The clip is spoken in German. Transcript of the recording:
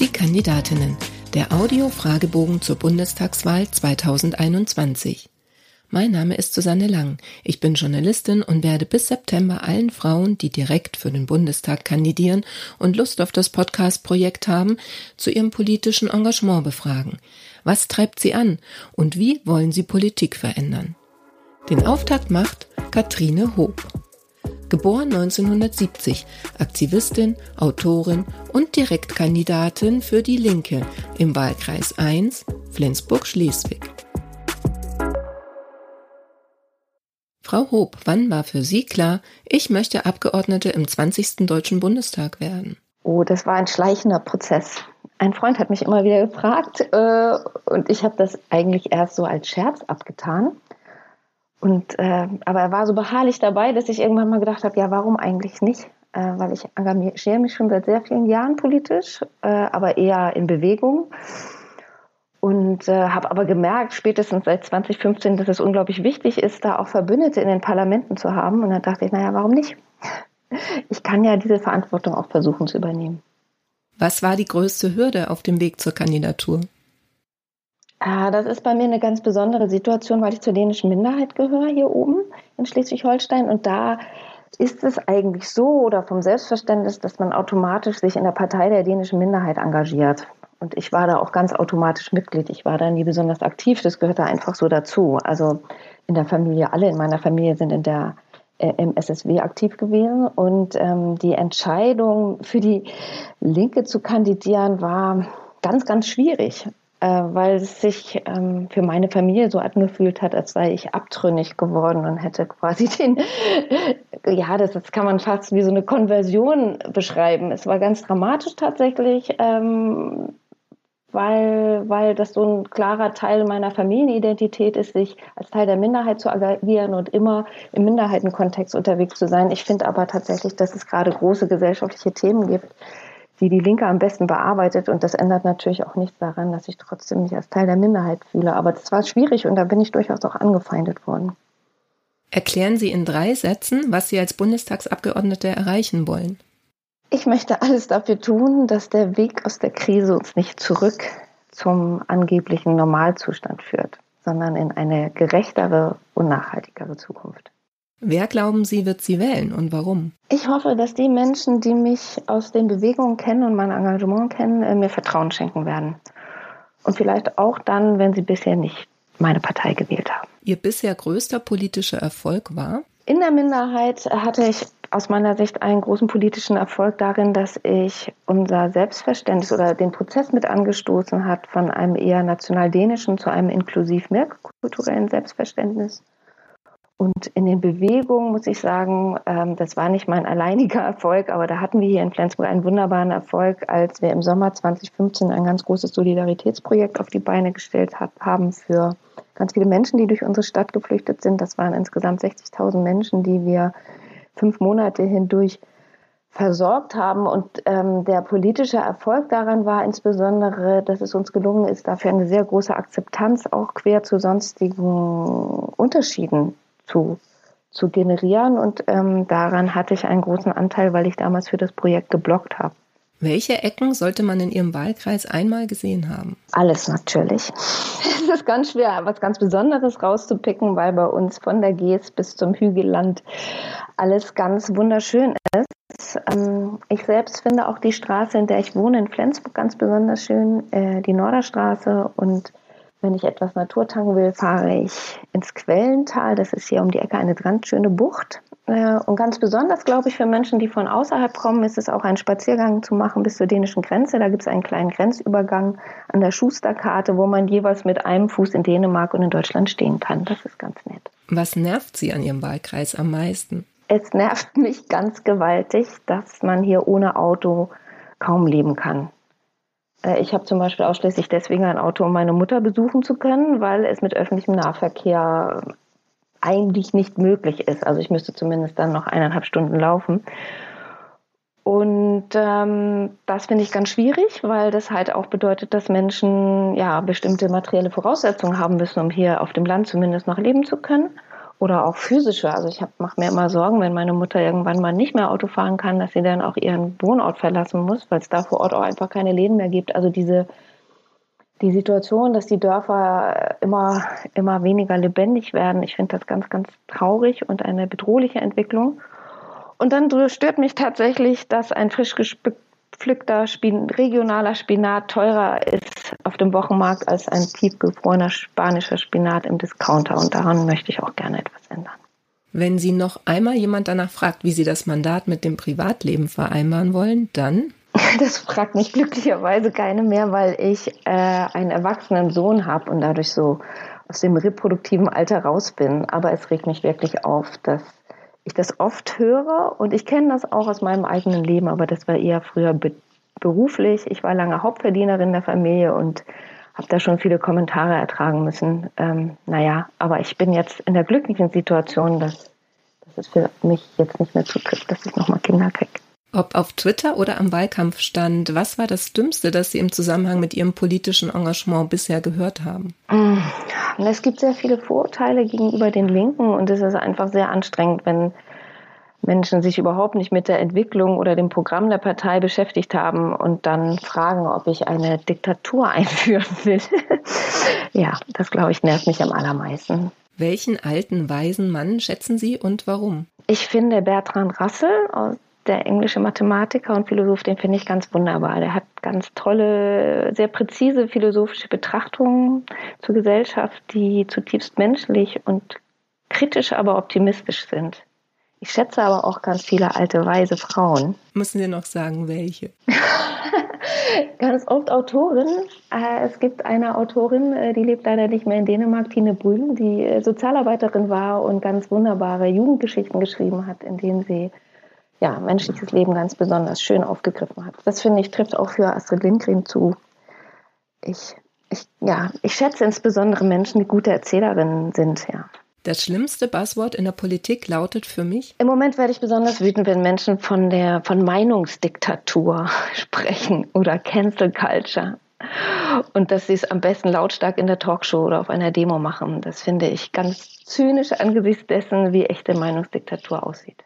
Die Kandidatinnen. Der Audio-Fragebogen zur Bundestagswahl 2021. Mein Name ist Susanne Lang. Ich bin Journalistin und werde bis September allen Frauen, die direkt für den Bundestag kandidieren und Lust auf das Podcast-Projekt haben, zu ihrem politischen Engagement befragen. Was treibt sie an und wie wollen sie Politik verändern? Den Auftakt macht Katrine Hoop. Geboren 1970, Aktivistin, Autorin und Direktkandidatin für die Linke im Wahlkreis 1 Flensburg-Schleswig. Frau Hoop, wann war für Sie klar, ich möchte Abgeordnete im 20. Deutschen Bundestag werden? Oh, das war ein schleichender Prozess. Ein Freund hat mich immer wieder gefragt äh, und ich habe das eigentlich erst so als Scherz abgetan. Und äh, aber er war so beharrlich dabei, dass ich irgendwann mal gedacht habe, ja, warum eigentlich nicht? Äh, weil ich engagiere mich schon seit sehr vielen Jahren politisch, äh, aber eher in Bewegung und äh, habe aber gemerkt, spätestens seit 2015, dass es unglaublich wichtig ist, da auch Verbündete in den Parlamenten zu haben. Und dann dachte ich, naja, warum nicht? Ich kann ja diese Verantwortung auch versuchen zu übernehmen. Was war die größte Hürde auf dem Weg zur Kandidatur? Ah, das ist bei mir eine ganz besondere Situation, weil ich zur dänischen Minderheit gehöre hier oben in Schleswig-Holstein. Und da ist es eigentlich so oder vom Selbstverständnis, dass man automatisch sich in der Partei der dänischen Minderheit engagiert. Und ich war da auch ganz automatisch Mitglied. Ich war da nie besonders aktiv. Das gehört da einfach so dazu. Also in der Familie, alle in meiner Familie sind in der äh, im SSW aktiv gewesen. Und ähm, die Entscheidung für die Linke zu kandidieren war ganz, ganz schwierig, weil es sich ähm, für meine Familie so angefühlt hat, als sei ich abtrünnig geworden und hätte quasi den, ja, das, das kann man fast wie so eine Konversion beschreiben. Es war ganz dramatisch tatsächlich. Ähm, weil, weil das so ein klarer Teil meiner Familienidentität ist, sich als Teil der Minderheit zu agieren und immer im Minderheitenkontext unterwegs zu sein. Ich finde aber tatsächlich, dass es gerade große gesellschaftliche Themen gibt, die die Linke am besten bearbeitet. Und das ändert natürlich auch nichts daran, dass ich trotzdem mich als Teil der Minderheit fühle. Aber das war schwierig und da bin ich durchaus auch angefeindet worden. Erklären Sie in drei Sätzen, was Sie als Bundestagsabgeordnete erreichen wollen. Ich möchte alles dafür tun, dass der Weg aus der Krise uns nicht zurück zum angeblichen Normalzustand führt, sondern in eine gerechtere und nachhaltigere Zukunft. Wer glauben Sie, wird Sie wählen und warum? Ich hoffe, dass die Menschen, die mich aus den Bewegungen kennen und mein Engagement kennen, äh, mir Vertrauen schenken werden. Und vielleicht auch dann, wenn sie bisher nicht meine Partei gewählt haben. Ihr bisher größter politischer Erfolg war? In der Minderheit hatte ich aus meiner Sicht einen großen politischen Erfolg darin, dass ich unser Selbstverständnis oder den Prozess mit angestoßen hat von einem eher national-dänischen zu einem inklusiv mehrkulturellen Selbstverständnis. Und in den Bewegungen muss ich sagen, ähm, das war nicht mein alleiniger Erfolg, aber da hatten wir hier in Flensburg einen wunderbaren Erfolg, als wir im Sommer 2015 ein ganz großes Solidaritätsprojekt auf die Beine gestellt haben für ganz viele Menschen, die durch unsere Stadt geflüchtet sind. Das waren insgesamt 60.000 Menschen, die wir fünf Monate hindurch versorgt haben. Und ähm, der politische Erfolg daran war insbesondere, dass es uns gelungen ist, dafür eine sehr große Akzeptanz auch quer zu sonstigen Unterschieden zu, zu generieren. Und ähm, daran hatte ich einen großen Anteil, weil ich damals für das Projekt geblockt habe. Welche Ecken sollte man in Ihrem Wahlkreis einmal gesehen haben? Alles natürlich. Es ist ganz schwer, was ganz Besonderes rauszupicken, weil bei uns von der Gees bis zum Hügelland alles ganz wunderschön ist. Ähm, ich selbst finde auch die Straße, in der ich wohne, in Flensburg, ganz besonders schön, äh, die Norderstraße. Und wenn ich etwas Natur tanken will, fahre ich ins Quellental. Das ist hier um die Ecke eine ganz schöne Bucht. Äh, und ganz besonders, glaube ich, für Menschen, die von außerhalb kommen, ist es auch ein Spaziergang zu machen bis zur dänischen Grenze. Da gibt es einen kleinen Grenzübergang an der Schusterkarte, wo man jeweils mit einem Fuß in Dänemark und in Deutschland stehen kann. Das ist ganz nett. Was nervt Sie an Ihrem Wahlkreis am meisten? Es nervt mich ganz gewaltig, dass man hier ohne Auto kaum leben kann. Äh, ich habe zum Beispiel ausschließlich deswegen ein Auto, um meine Mutter besuchen zu können, weil es mit öffentlichem Nahverkehr eigentlich nicht möglich ist. Also ich müsste zumindest dann noch eineinhalb Stunden laufen. Und ähm, das finde ich ganz schwierig, weil das halt auch bedeutet, dass Menschen ja bestimmte materielle Voraussetzungen haben müssen, um hier auf dem Land zumindest noch leben zu können. Oder auch physische. Also ich mache mir immer Sorgen, wenn meine Mutter irgendwann mal nicht mehr Auto fahren kann, dass sie dann auch ihren Wohnort verlassen muss, weil es da vor Ort auch einfach keine Läden mehr gibt. Also diese die Situation, dass die Dörfer immer, immer weniger lebendig werden, ich finde das ganz, ganz traurig und eine bedrohliche Entwicklung. Und dann stört mich tatsächlich, dass ein frisch gepflückter Spin regionaler Spinat teurer ist auf dem Wochenmarkt als ein tiefgefrorener spanischer Spinat im Discounter. Und daran möchte ich auch gerne etwas ändern. Wenn Sie noch einmal jemand danach fragt, wie Sie das Mandat mit dem Privatleben vereinbaren wollen, dann Das fragt mich glücklicherweise keine mehr, weil ich äh, einen erwachsenen Sohn habe und dadurch so aus dem reproduktiven Alter raus bin. Aber es regt mich wirklich auf, dass ich das oft höre und ich kenne das auch aus meinem eigenen Leben, aber das war eher früher be beruflich. Ich war lange Hauptverdienerin der Familie und habe da schon viele Kommentare ertragen müssen. Ähm, naja, aber ich bin jetzt in der glücklichen Situation, dass, dass es für mich jetzt nicht mehr zutrifft, dass ich nochmal Kinder kriege. Ob auf Twitter oder am Wahlkampf stand, was war das Dümmste, das Sie im Zusammenhang mit Ihrem politischen Engagement bisher gehört haben? Mm, es gibt sehr viele Vorurteile gegenüber den Linken und es ist einfach sehr anstrengend, wenn Menschen sich überhaupt nicht mit der Entwicklung oder dem Programm der Partei beschäftigt haben und dann fragen, ob ich eine Diktatur einführen will. ja, das glaube ich nervt mich am allermeisten. Welchen alten, weisen Mann schätzen Sie und warum? Ich finde Bertrand Russell der englische Mathematiker und Philosoph, den finde ich ganz wunderbar. Der hat ganz tolle, sehr präzise philosophische Betrachtungen zur Gesellschaft, die zutiefst menschlich und kritisch, aber optimistisch sind. Ich schätze aber auch ganz viele alte, weise Frauen. Müssen Sie noch sagen, welche? ganz oft Autorinnen. Äh, es gibt eine Autorin, äh, die lebt leider nicht mehr in Dänemark, Tine Brühl, die äh, Sozialarbeiterin war und ganz wunderbare Jugendgeschichten geschrieben hat, in denen sie ja, menschliches Leben ganz besonders schön aufgegriffen hat. Das finde ich trifft auch für Astrid Lindgren zu. Ich, ich, ja, ich schätze insbesondere Menschen, die gute Erzählerinnen sind, ja. Das schlimmste Buzzword in der Politik lautet für mich? Im Moment werde ich besonders wütend, wenn Menschen von der von Meinungsdiktatur sprechen oder Cancel Culture. Und dass sie es am besten lautstark in der Talkshow oder auf einer Demo machen. Das finde ich ganz zynisch angesichts dessen, wie echte Meinungsdiktatur aussieht.